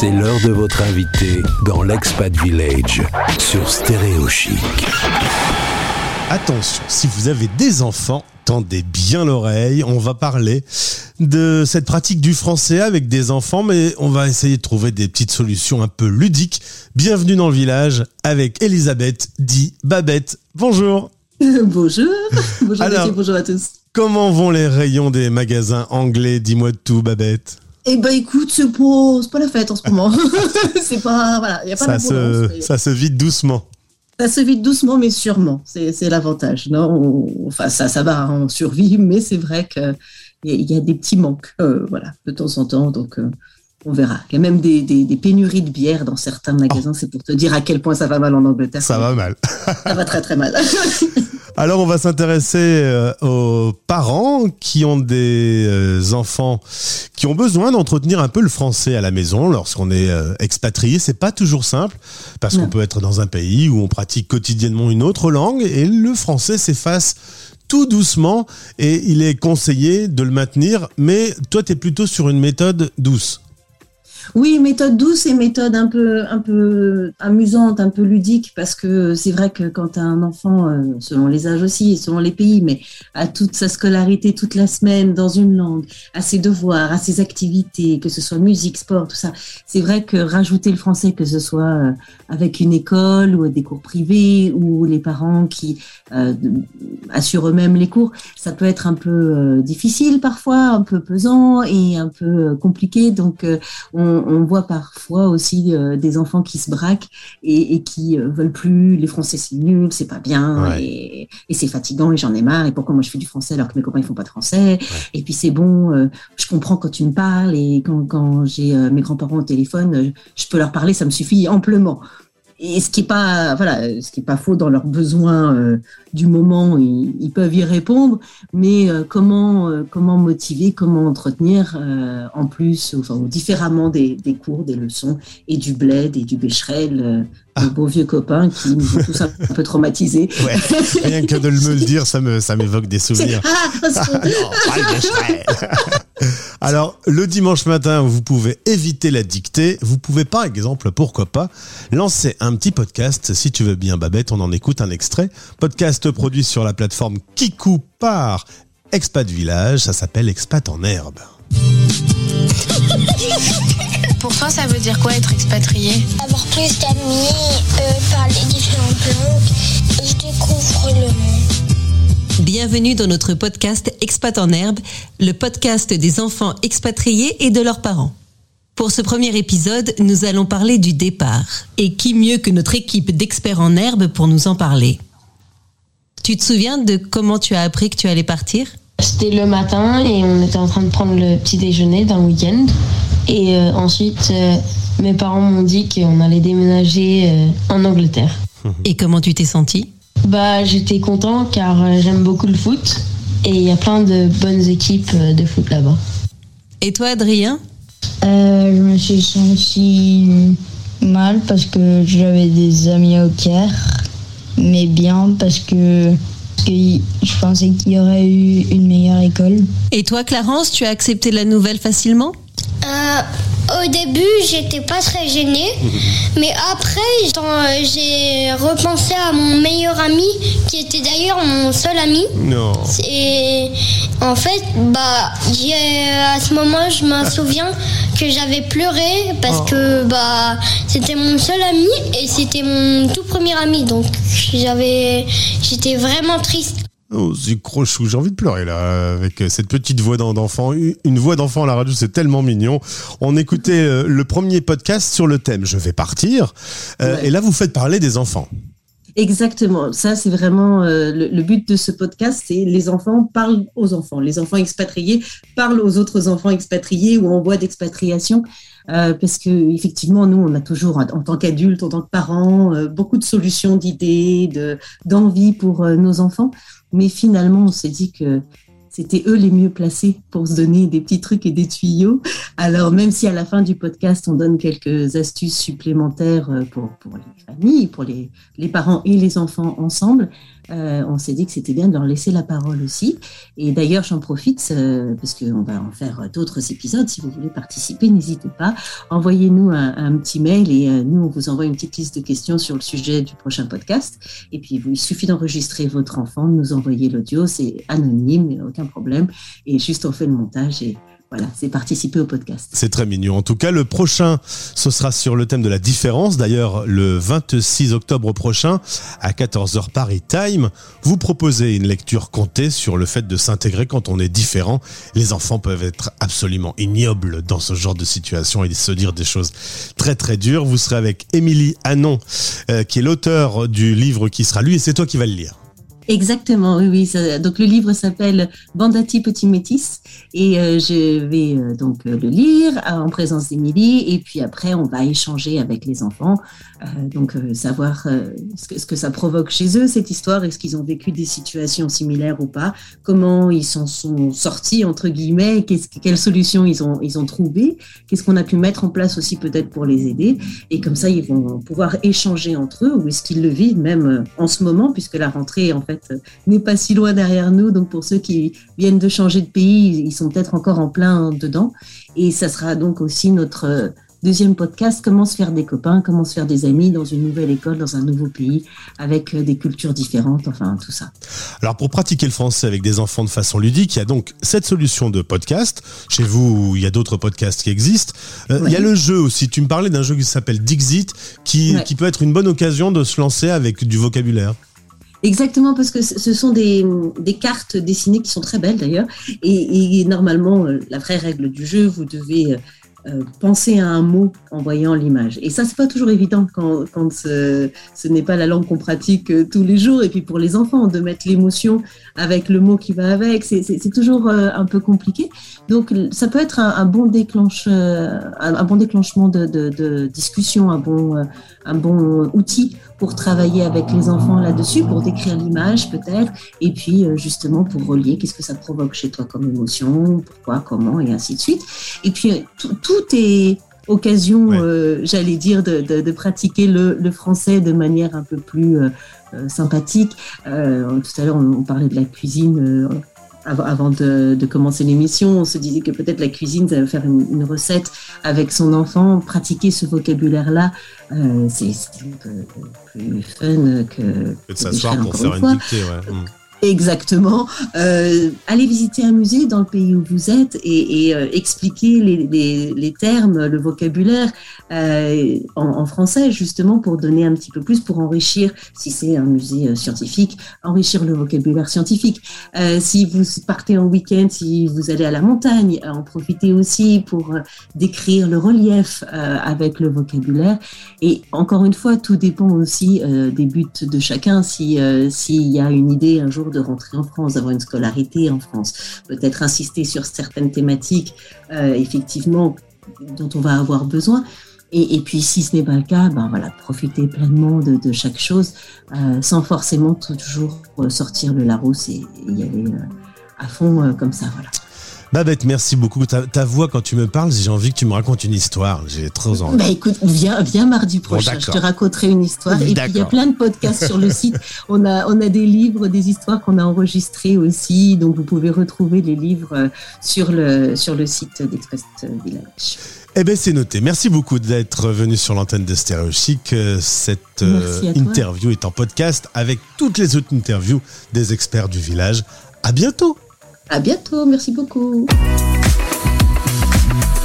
C'est l'heure de votre invité dans l'Expat Village sur Stéréo Chic. Attention, si vous avez des enfants, tendez bien l'oreille. On va parler de cette pratique du français avec des enfants, mais on va essayer de trouver des petites solutions un peu ludiques. Bienvenue dans le village avec Elisabeth, dit Babette. Bonjour. bonjour. Bonjour, Alors, bonjour à tous. Comment vont les rayons des magasins anglais? Dis-moi tout, Babette. Eh ben écoute, c'est pas, la fête en ce moment. c'est pas, voilà, y a pas ça, se, mais ça se vide doucement. ça se vide doucement, mais sûrement. C'est, l'avantage, non? On- Enfin, ça, ça va, on survit, mais c'est vrai que il y, a- il y a des petits manques, euh, voilà, de temps en temps. Donc, euh, on verra. Il y a même des, des, des pénuries de bière dans certains magasins. C'est pour te dire à quel point ça va mal en Angleterre. Ça va mal. Ça va très très mal. Alors on va s'intéresser euh, aux parents qui ont des euh, enfants qui ont besoin d'entretenir un peu le français à la maison lorsqu'on est euh, expatrié. C'est pas toujours simple parce qu'on peut être dans un pays où on pratique quotidiennement une autre langue et le français s'efface tout doucement et il est conseillé de le maintenir. Mais toi, tu es plutôt sur une méthode douce. Oui, méthode douce et méthode un peu, un peu amusante, un peu ludique, parce que c'est vrai que quand un enfant, euh, selon les âges aussi, selon les pays, mais a toute sa scolarité toute la semaine dans une langue, à ses devoirs, à ses activités, que ce soit musique, sport, tout ça, c'est vrai que rajouter le français, que ce soit euh, avec une école ou des cours privés ou les parents qui euh, assurent eux-mêmes les cours, ça peut être un peu difficile parfois, un peu pesant et un peu compliqué. Donc, on, on voit parfois aussi euh, des enfants qui se braquent et, et qui euh, veulent plus. Les Français, c'est nul, c'est pas bien Ouais. et, et c'est fatigant et j'en ai marre. Et pourquoi moi je fais du français alors que mes copains ils font pas de français Et puis c'est bon, euh, je comprends quand tu me parles et quand, quand j'ai mes grands-parents au téléphone, je peux leur parler, ça me suffit amplement. Et ce qui est pas, voilà, ce qui est pas faux dans leurs besoins euh, du moment, ils, ils peuvent y répondre. Mais euh, comment, euh, comment motiver, comment entretenir en plus, enfin différemment des, des cours, des leçons et du bled et du bécherel, Ah. nos beaux vieux copains qui nous ont tous un peu traumatisés. Ouais. Rien que de le me le dire, ça me ça m'évoque des souvenirs. Ah, c'est- Alors, le dimanche matin, vous pouvez éviter la dictée. Vous pouvez, par exemple, pourquoi pas, lancer un petit podcast. Si tu veux bien, Babette, on en écoute un extrait. Podcast produit sur la plateforme Kiku par Expat Village. Ça s'appelle Expat en herbe. Pour toi, ça veut dire quoi être expatrié? Avoir plus d'amis, euh, parler différentes langues Bienvenue dans notre podcast Expat en herbe, le podcast des enfants expatriés et de leurs parents. Pour ce premier épisode, nous allons parler du départ. Et qui mieux que notre équipe d'experts en herbe pour nous en parler? Tu te souviens de comment tu as appris que tu allais partir? C'était le matin et on était en train de prendre le petit déjeuner d'un week-end. Et euh, ensuite, euh, mes parents m'ont dit qu'on allait déménager euh, en Angleterre. Et comment tu t'es senti Bah, j'étais content car euh, j'aime beaucoup le foot et il y a plein de bonnes équipes euh, de foot là-bas. Et toi, Adrien? Euh, je me suis senti mal parce que j'avais des amis au Caire, mais bien parce que, parce que je pensais qu'il y aurait eu une meilleure école. Et toi, Clarence, tu as accepté la nouvelle facilement? Euh, au début, j'étais pas très gênée, mais après, quand, euh, j'ai repensé à mon meilleur ami, qui était d'ailleurs mon seul ami. Non. Et en fait, bah, à ce moment, je me souviens que j'avais pleuré parce que bah, c'était mon seul ami et c'était mon tout premier ami, donc j'avais, j'étais vraiment triste. Oh, c'est crochou, j'ai envie de pleurer là, avec cette petite voix d'en- d'enfant. Une voix d'enfant à la radio, c'est tellement mignon. On écoutait euh, le premier podcast sur le thème Je vais partir. Euh, Ouais. Et là, vous faites parler des enfants. Exactement. Ça, c'est vraiment euh, le, le but de ce podcast, c'est les enfants parlent aux enfants. Les enfants expatriés parlent aux autres enfants expatriés ou en voie d'expatriation. Euh, parce que effectivement, nous, on a toujours, en tant qu'adultes, en tant que parents, euh, beaucoup de solutions, d'idées, de d'envie pour euh, nos enfants. Mais finalement, on s'est dit que c'était eux les mieux placés pour se donner des petits trucs et des tuyaux. Alors, même si à la fin du podcast, on donne quelques astuces supplémentaires euh, pour, pour les familles, pour les, les parents et les enfants ensemble, euh, on s'est dit que c'était bien de leur laisser la parole aussi. Et d'ailleurs, j'en profite, euh, parce qu'on va en faire d'autres épisodes. Si vous voulez participer, n'hésitez pas. Envoyez-nous un, petit mail et nous, on vous envoie une petite liste de questions sur le sujet du prochain podcast. Et puis, il suffit d'enregistrer votre enfant, de nous envoyer l'audio. C'est anonyme, aucun problème. Et juste, on fait le montage et voilà, c'est participer au podcast. C'est très mignon. En tout cas, le prochain, ce sera sur le thème de la différence. D'ailleurs, le 26 octobre prochain, à 14h Paris Time, vous proposez une lecture comptée sur le fait de s'intégrer quand on est différent. Les enfants peuvent être absolument ignobles dans ce genre de situation et se dire des choses très très dures. Vous serez avec Émilie Anon, euh, qui est l'auteur du livre qui sera lu et c'est toi qui vas le lire. Exactement, oui, donc le livre s'appelle Bandati Petit Métis et euh, je vais euh, donc le lire en présence d'Émilie et puis après on va échanger avec les enfants, euh, donc savoir ce que, ça provoque chez eux cette histoire, est-ce qu'ils ont vécu des situations similaires ou pas, comment ils s'en sont sortis entre guillemets, qu'est-ce, quelles solutions ils ont ils ont trouvé, qu'est-ce qu'on a pu mettre en place aussi peut-être pour les aider et comme ça ils vont pouvoir échanger entre eux ou est-ce qu'ils le vivent même en ce moment puisque la rentrée en fait n'est pas si loin derrière nous. Donc pour ceux qui viennent de changer de pays, ils sont peut-être encore en plein dedans. Et ça sera donc aussi notre euh, deuxième podcast, comment se faire des copains, comment se faire des amis dans une nouvelle école, dans un nouveau pays, avec euh, des cultures différentes, enfin tout ça. Alors pour pratiquer le français avec des enfants de façon ludique, il y a donc cette solution de podcast. Chez vous, il y a d'autres podcasts qui existent. Euh, il y a le jeu aussi. Tu me parlais d'un jeu qui s'appelle Dixit, qui, qui peut être une bonne occasion de se lancer avec du vocabulaire. Exactement, parce que ce sont des, des, cartes dessinées qui sont très belles d'ailleurs. Et, et, normalement, euh, la vraie règle du jeu, vous devez euh, euh, penser à un mot en voyant l'image. Et ça, c'est pas toujours évident quand, quand ce, ce n'est pas la langue qu'on pratique euh, tous les jours. Et puis pour les enfants, de mettre l'émotion avec le mot qui va avec, c'est toujours un peu compliqué. Donc ça peut être un, un bon déclenche, un, un, bon déclenchement de, de, de, discussion, un bon, un bon outil pour travailler avec les enfants là-dessus, pour décrire l'image peut-être, et puis justement pour relier qu'est-ce que ça provoque chez toi comme émotion, pourquoi, comment, et ainsi de suite. Et puis tout, tout est occasion, ouais. euh, j'allais dire, de, de, de pratiquer le, le, français de manière un peu plus euh, euh sympathique. Euh, tout à l'heure, on, on, parlait de la cuisine. Euh, avant de, de commencer l'émission, on se disait que peut-être la cuisine, faire une, une, recette avec son enfant, pratiquer ce vocabulaire-là, c'est plus fun que, que de s'asseoir pour faire une dictée. Ouais. Exactement. Euh, allez visiter un musée dans le pays où vous êtes et, et euh, expliquer les, termes, le vocabulaire euh, en, français, justement pour donner un petit peu plus, pour enrichir, si c'est un musée euh, scientifique, enrichir le vocabulaire scientifique. Si vous partez en week-end, si vous allez à la montagne, en profitez aussi pour décrire le relief avec le vocabulaire. Et encore une fois, tout dépend aussi des buts de chacun. Si s'il y a une idée un jour de rentrer en France, d'avoir une scolarité en France, peut-être insister sur certaines thématiques, euh, effectivement, dont on va avoir besoin. Et, puis, si ce n'est pas le cas, ben voilà, profiter pleinement de, chaque chose, euh, sans forcément toujours sortir le Larousse et, et y aller euh, à fond euh, comme ça, voilà. Babette, merci beaucoup. Ta, ta voix, quand tu me parles, j'ai envie que tu me racontes une histoire. J'ai trop envie. Bah écoute, viens, viens mardi prochain. Bon, je te raconterai une histoire. Et puis il y a plein de podcasts sur le site. On a, on a des livres, des histoires qu'on a enregistrées aussi. Donc vous pouvez retrouver les livres sur le, sur le site d'Express Village. Eh bien, c'est noté. Merci beaucoup d'être venu sur l'antenne de Stéréo Chic. Cette euh, interview est en podcast avec toutes les autres interviews des experts du village. À bientôt. À bientôt, merci beaucoup.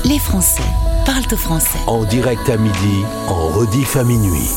Les Français parlent au français. En direct à midi, en rediff à minuit.